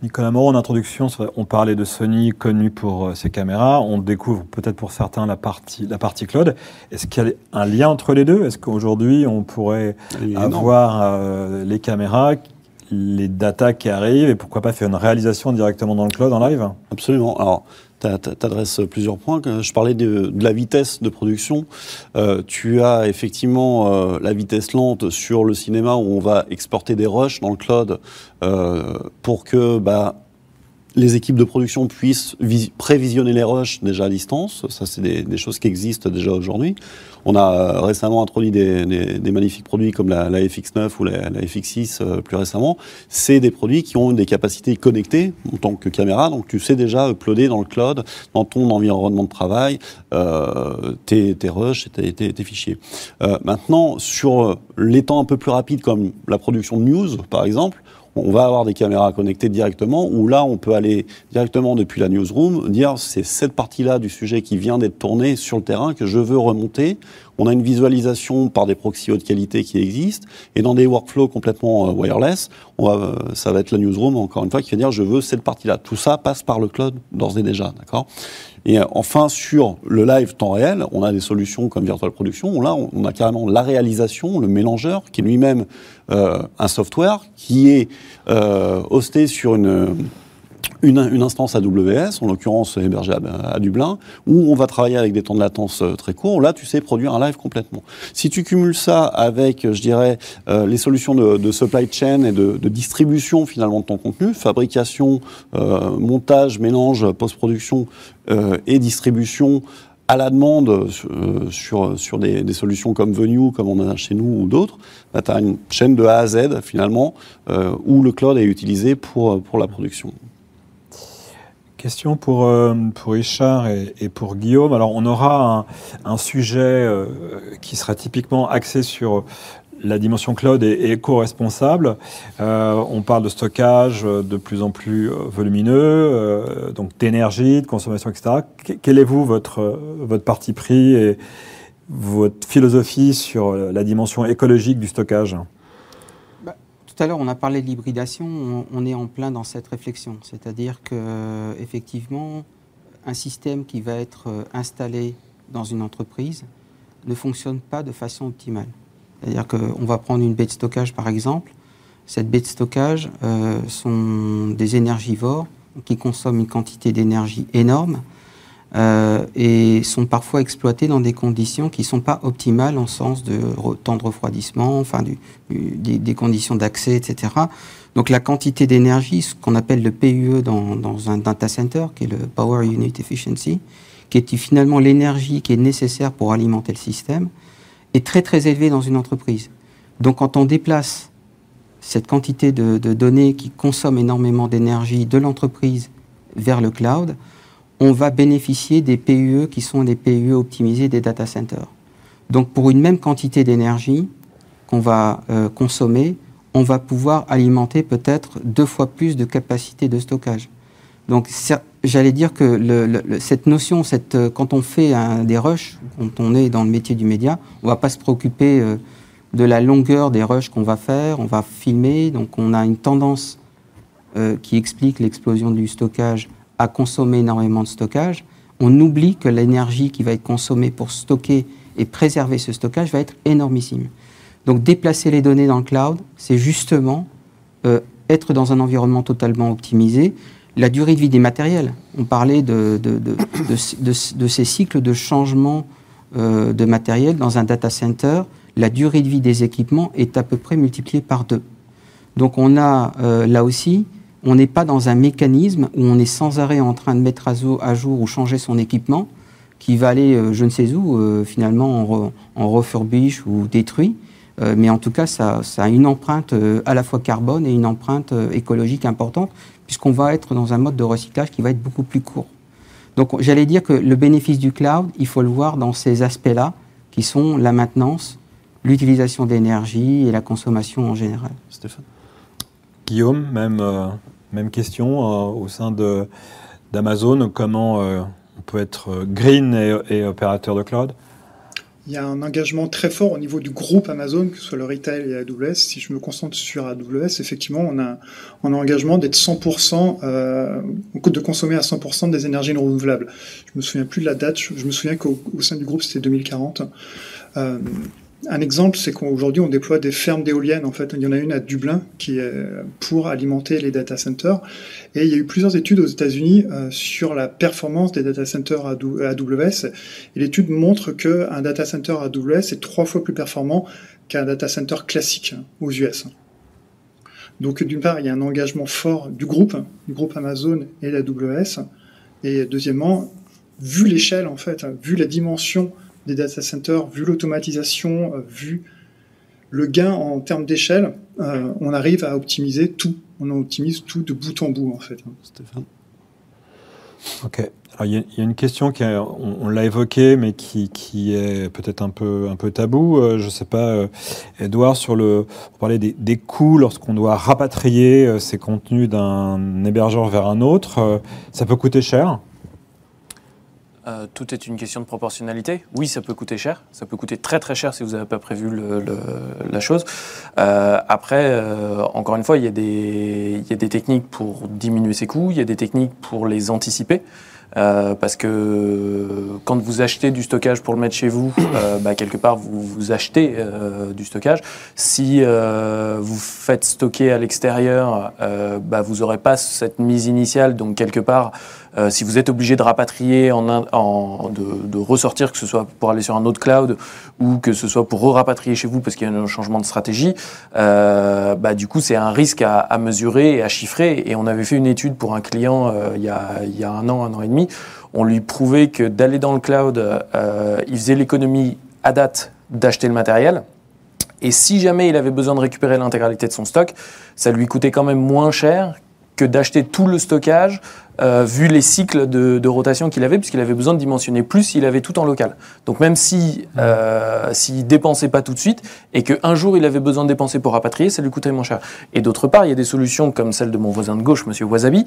Nicolas Moreau, en introduction, on parlait de Sony connu pour euh, ses caméras. On découvre peut-être pour certains la partie, la partie cloud. Est-ce qu'il y a un lien entre les deux? Est-ce qu'aujourd'hui, on pourrait avoir euh, les caméras, les datas qui arrivent et pourquoi pas faire une réalisation directement dans le cloud en live? Absolument. Alors, tu adresses plusieurs points. Je parlais de, la vitesse de production. Euh, tu as effectivement euh, la vitesse lente sur le cinéma où on va exporter des rushs dans le cloud euh, pour que bah, les équipes de production puissent prévisionner les rushs déjà à distance. Ça, c'est des, choses qui existent déjà aujourd'hui. On a euh, récemment introduit des, magnifiques produits comme la, FX9 ou la, FX6 euh, plus récemment. C'est des produits qui ont des capacités connectées en tant que caméra. Donc, tu sais déjà uploader dans le cloud, dans ton environnement de travail, euh, tes, tes rushs et tes, fichiers. maintenant, sur les temps un peu plus rapides comme la production de news, par exemple, on va avoir des caméras connectées directement, où là, on peut aller directement depuis la newsroom, dire c'est cette partie-là du sujet qui vient d'être tournée sur le terrain que je veux remonter. On a une visualisation par des proxys haute qualité qui existent, et dans des workflows complètement euh, wireless, on euh, ça va être la newsroom, encore une fois, qui va dire je veux cette partie-là. Tout ça passe par le cloud d'ores et déjà, d'accord? Et euh, enfin, sur le live temps réel, on a des solutions comme Virtual Production. Là, on a carrément la réalisation, le mélangeur, qui est lui-même euh, un software qui est euh, hosté sur une une, instance AWS, en l'occurrence hébergée à, Dublin, où on va travailler avec des temps de latence euh, très courts. Là, tu sais produire un live complètement. Si tu cumules ça avec, je dirais, euh, les solutions de, supply chain et de, distribution finalement de ton contenu, fabrication, euh, montage, mélange, post-production et distribution à la demande sur, sur des, solutions comme Venue, comme on en a chez nous ou d'autres, bah, tu as une chaîne de A à Z finalement où le cloud est utilisé pour, pour la production. Question pour, euh, pour Richard et, pour Guillaume. Alors, on aura un, sujet euh, qui sera typiquement axé sur la dimension cloud et éco-responsable. Euh, on parle de stockage de plus en plus volumineux, donc d'énergie, de consommation, etc. Quel est vous votre, votre parti pris et votre philosophie sur la dimension écologique du stockage? Tout à l'heure, on a parlé de l'hybridation. On, est en plein dans cette réflexion. C'est-à-dire que, effectivement, un système qui va être euh, installé dans une entreprise ne fonctionne pas de façon optimale. C'est-à-dire qu'on va prendre une baie de stockage, par exemple. Cette baie de stockage euh, sont des énergivores qui consomment une quantité d'énergie énorme euh, et sont parfois exploités dans des conditions qui ne sont pas optimales en sens de temps de refroidissement, enfin des, conditions d'accès, etc. Donc la quantité d'énergie, ce qu'on appelle le PUE dans, un data center, qui est le Power Unit Efficiency, qui est finalement l'énergie qui est nécessaire pour alimenter le système, est très très élevée dans une entreprise. Donc quand on déplace cette quantité de, données qui consomment énormément d'énergie de l'entreprise vers le cloud, on va bénéficier des PUE qui sont les PUE optimisés des data centers. Donc pour une même quantité d'énergie qu'on va euh, consommer, on va pouvoir alimenter peut-être deux fois plus de capacité de stockage. Donc j'allais dire que cette notion, cette, euh, quand on fait des rushs, quand on est dans le métier du média, on ne va pas se préoccuper euh, de la longueur des rushs qu'on va faire, on va filmer, donc on a une tendance qui explique l'explosion du stockage à consommer énormément de stockage, on oublie que l'énergie qui va être consommée pour stocker et préserver ce stockage va être énormissime. Donc déplacer les données dans le cloud, c'est justement euh, être dans un environnement totalement optimisé. La durée de vie des matériels, on parlait de, de, ces cycles de changement euh, de matériel dans un data center, la durée de vie des équipements est à peu près multipliée par deux. Donc on a euh, là aussi on n'est pas dans un mécanisme où on est sans arrêt en train de mettre à jour ou changer son équipement, qui va aller euh, je ne sais où, euh, finalement en, refurbish ou détruit. Euh, mais en tout cas, ça, a une empreinte à la fois carbone et une empreinte écologique importante, puisqu'on va être dans un mode de recyclage qui va être beaucoup plus court. Donc j'allais dire que le bénéfice du cloud, il faut le voir dans ces aspects-là, qui sont la maintenance, l'utilisation d'énergie et la consommation en général. Stéphane Guillaume, même même question euh, au sein d'Amazon, comment euh, on peut être euh, green et, opérateur de cloud? Il y a un engagement très fort au niveau du groupe Amazon, que ce soit le retail et AWS. Si je me concentre sur AWS, effectivement, on a, un engagement d'être 100%, de consommer à 100% des énergies renouvelables. Je me souviens plus de la date, je, me souviens qu'au sein du groupe, c'était 2040. Un exemple, c'est qu'aujourd'hui, on déploie des fermes d'éoliennes. En fait, il y en a une à Dublin qui est pour alimenter les data centers. Et il y a eu plusieurs études aux États-Unis euh, sur la performance des data centers AWS. Et l'étude montre qu'un data center AWS est trois fois plus performant qu'un data center classique aux US. Donc, d'une part, il y a un engagement fort du groupe, du groupe Amazon et d'AWS. Et deuxièmement, vu l'échelle, en fait, vu la dimension des data centers, vu l'automatisation, euh, vu le gain en termes d'échelle, euh, on arrive à optimiser tout. On optimise tout de bout en bout, en fait. Ok. Alors, il y, a une question qui on, l'a évoquée, mais qui, qui est peut-être un peu, un peu tabou. Euh, je ne sais pas, Edouard, sur le, on parlait des, des coûts lorsqu'on doit rapatrier ces contenus d'un hébergeur vers un autre. ça peut coûter cher euh, tout est une question de proportionnalité. Oui, ça peut coûter cher. Ça peut coûter très très cher si vous n'avez pas prévu la chose. Euh, après, euh, encore une fois, il y, a des, y, a des techniques pour diminuer ces coûts, il y a des techniques pour les anticiper. Euh, parce que quand vous achetez du stockage pour le mettre chez vous, euh, bah, quelque part vous, vous achetez euh, du stockage. Si vous faites stocker à l'extérieur, bah, vous n'aurez pas cette mise initiale. Donc quelque part, si vous êtes obligé de rapatrier, de, ressortir, que ce soit pour aller sur un autre cloud ou que ce soit pour re-rapatrier chez vous parce qu'il y a un changement de stratégie, bah, du coup c'est un risque à, mesurer et à chiffrer. Et on avait fait une étude pour un client il y, a, il y a un an, un an et demi on lui prouvait que d'aller dans le cloud, euh, il faisait l'économie à date d'acheter le matériel. Et si jamais il avait besoin de récupérer l'intégralité de son stock, ça lui coûtait quand même moins cher d'acheter tout le stockage euh, vu les cycles de, rotation qu'il avait, puisqu'il avait besoin de dimensionner plus s'il avait tout en local. Donc même si euh, s'il dépensait pas tout de suite et qu'un jour il avait besoin de dépenser pour rapatrier, ça lui coûtait moins cher. Et d'autre part, il y a des solutions comme celle de mon voisin de gauche, Monsieur Wasabi,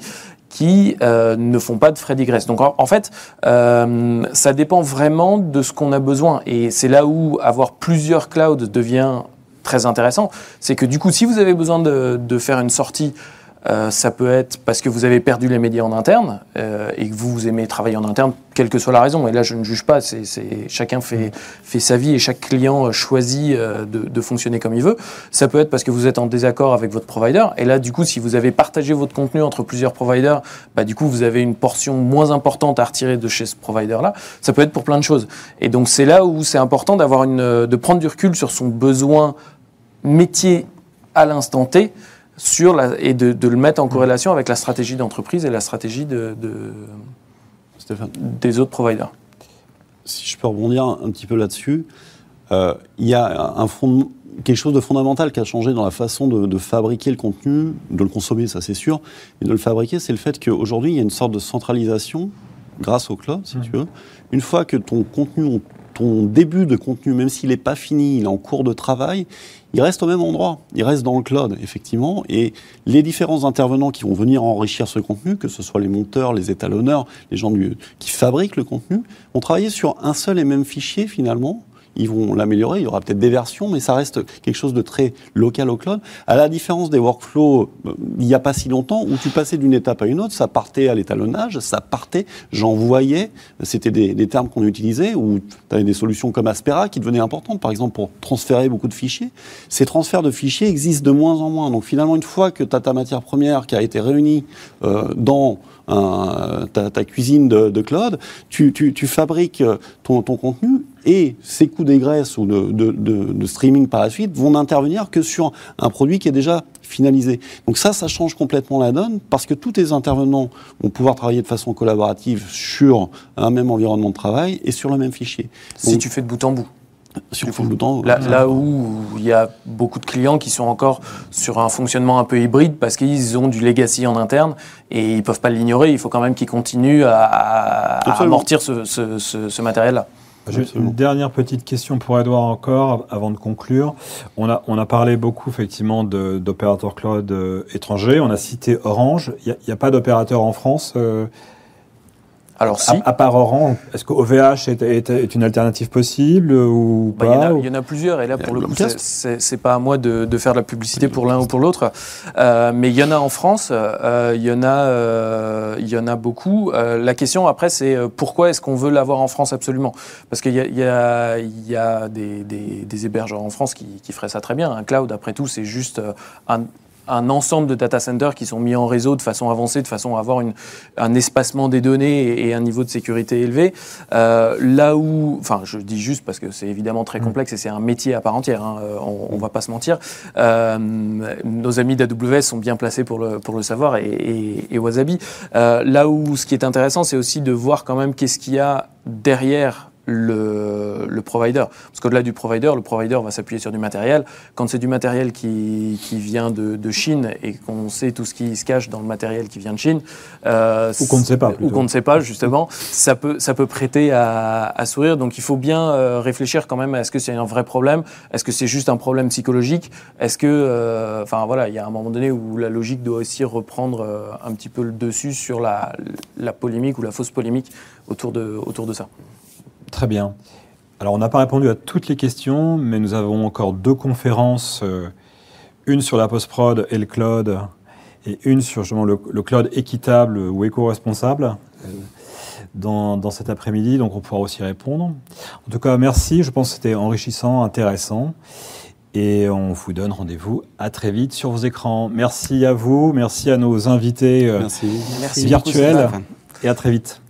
qui euh, ne font pas de frais digress. Donc en, fait, euh, ça dépend vraiment de ce qu'on a besoin. Et c'est là où avoir plusieurs clouds devient très intéressant, c'est que du coup, si vous avez besoin de faire une sortie euh, ça peut être parce que vous avez perdu les médias en interne euh, et que vous, aimez travailler en interne, quelle que soit la raison. Et là, je ne juge pas, c'est, chacun fait, sa vie et chaque client choisit euh, de, de, fonctionner comme il veut. Ça peut être parce que vous êtes en désaccord avec votre provider. Et là, du coup, si vous avez partagé votre contenu entre plusieurs providers, bah, du coup, vous avez une portion moins importante à retirer de chez ce provider-là. Ça peut être pour plein de choses. Et donc, c'est là où c'est important d'avoir une, de prendre du recul sur son besoin métier à l'instant T sur la, et de, de, le mettre en corrélation avec la stratégie d'entreprise et la stratégie de, de des autres providers. Si je peux rebondir un petit peu là-dessus, euh, il y a un fond, quelque chose de fondamental qui a changé dans la façon de, de fabriquer le contenu, de le consommer, ça c'est sûr, mais de le fabriquer, c'est le fait qu'aujourd'hui, il y a une sorte de centralisation grâce au cloud, si mmh. tu veux. Une fois que ton contenu, ton début de contenu, même s'il n'est pas fini, il est en cours de travail, il reste au même endroit, il reste dans le cloud, effectivement, et les différents intervenants qui vont venir enrichir ce contenu, que ce soit les monteurs, les étalonneurs, les gens qui fabriquent le contenu, vont travailler sur un seul et même fichier, finalement, ils vont l'améliorer. Il y aura peut-être des versions, mais ça reste quelque chose de très local au cloud. À la différence des workflows, euh, il n'y a pas si longtemps, où tu passais d'une étape à une autre, ça partait à l'étalonnage, ça partait, j'envoyais, c'était des, termes qu'on utilisait, où tu avais des solutions comme Aspera qui devenaient importantes, par exemple, pour transférer beaucoup de fichiers. Ces transferts de fichiers existent de moins en moins. Donc finalement, une fois que tu as ta matière première qui a été réunie euh, dans ta, cuisine de, cloud, tu, tu, fabriques ton, ton contenu et ces coûts d'égresse ou de, de, de, de, streaming par la suite vont n'intervenir que sur un produit qui est déjà finalisé. Donc ça, ça change complètement la donne parce que tous les intervenants vont pouvoir travailler de façon collaborative sur un même environnement de travail et sur le même fichier. Si Donc, tu fais de bout en bout. Sur bouton, là, là, où il y a beaucoup de clients qui sont encore sur un fonctionnement un peu hybride parce qu'ils ont du legacy en interne et ils ne peuvent pas l'ignorer. Il faut quand même qu'ils continuent à, à amortir ce, ce, ce, ce matériel-là. Une dernière petite question pour Edouard encore, avant de conclure. On a, on a parlé beaucoup effectivement d'opérateurs cloud euh, étrangers. On a cité Orange. Il n'y a, a, pas d'opérateur en France euh, alors si. À, à part Orange, est-ce que OVH est, est, est, une alternative possible ou bah, pas il, y en a, il y en a plusieurs et là pour le coup c'est pas à moi de, de, faire de la publicité pour l'un ou pour l'autre, euh, mais il y en a en France, euh, il y en a, euh, il y en a beaucoup. Euh, la question après c'est pourquoi est-ce qu'on veut l'avoir en France absolument? Parce qu'il y a, il y a, il y a des, des, des, hébergeurs en France qui, qui feraient ça très bien. Un cloud après tout c'est juste un un ensemble de data centers qui sont mis en réseau de façon avancée, de façon à avoir une, un espacement des données et, et, un niveau de sécurité élevé. Euh, là où, enfin, je dis juste parce que c'est évidemment très complexe et c'est un métier à part entière, hein, on, on va pas se mentir. Euh, nos amis d'AWS sont bien placés pour le, pour le savoir et, et, et Wasabi. Euh, là où ce qui est intéressant, c'est aussi de voir quand même qu'est-ce qu'il y a derrière le, le provider. Parce qu'au-delà du provider, le provider va s'appuyer sur du matériel. Quand c'est du matériel qui, qui vient de, de, Chine et qu'on sait tout ce qui se cache dans le matériel qui vient de Chine, euh, ou qu'on ne sait pas, ou qu'on ne sait pas justement, ça peut ça peut prêter à, à sourire. Donc il faut bien euh, réfléchir quand même. Est-ce que c'est un vrai problème? Est-ce que c'est juste un problème psychologique? Est-ce que, euh, enfin euh, voilà, il y a un moment donné où la logique doit aussi reprendre euh, un petit peu le dessus sur la, la polémique ou la fausse polémique autour de autour de ça. Très bien. Alors, on n'a pas répondu à toutes les questions, mais nous avons encore deux conférences, euh, une sur la post-prod et le cloud, et une sur justement le, le cloud équitable ou éco-responsable euh, dans, dans, cet après-midi, donc on pourra aussi répondre. En tout cas, merci, je pense que c'était enrichissant, intéressant, et on vous donne rendez-vous à très vite sur vos écrans. Merci à vous, merci à nos invités euh, merci. virtuels, et à très vite.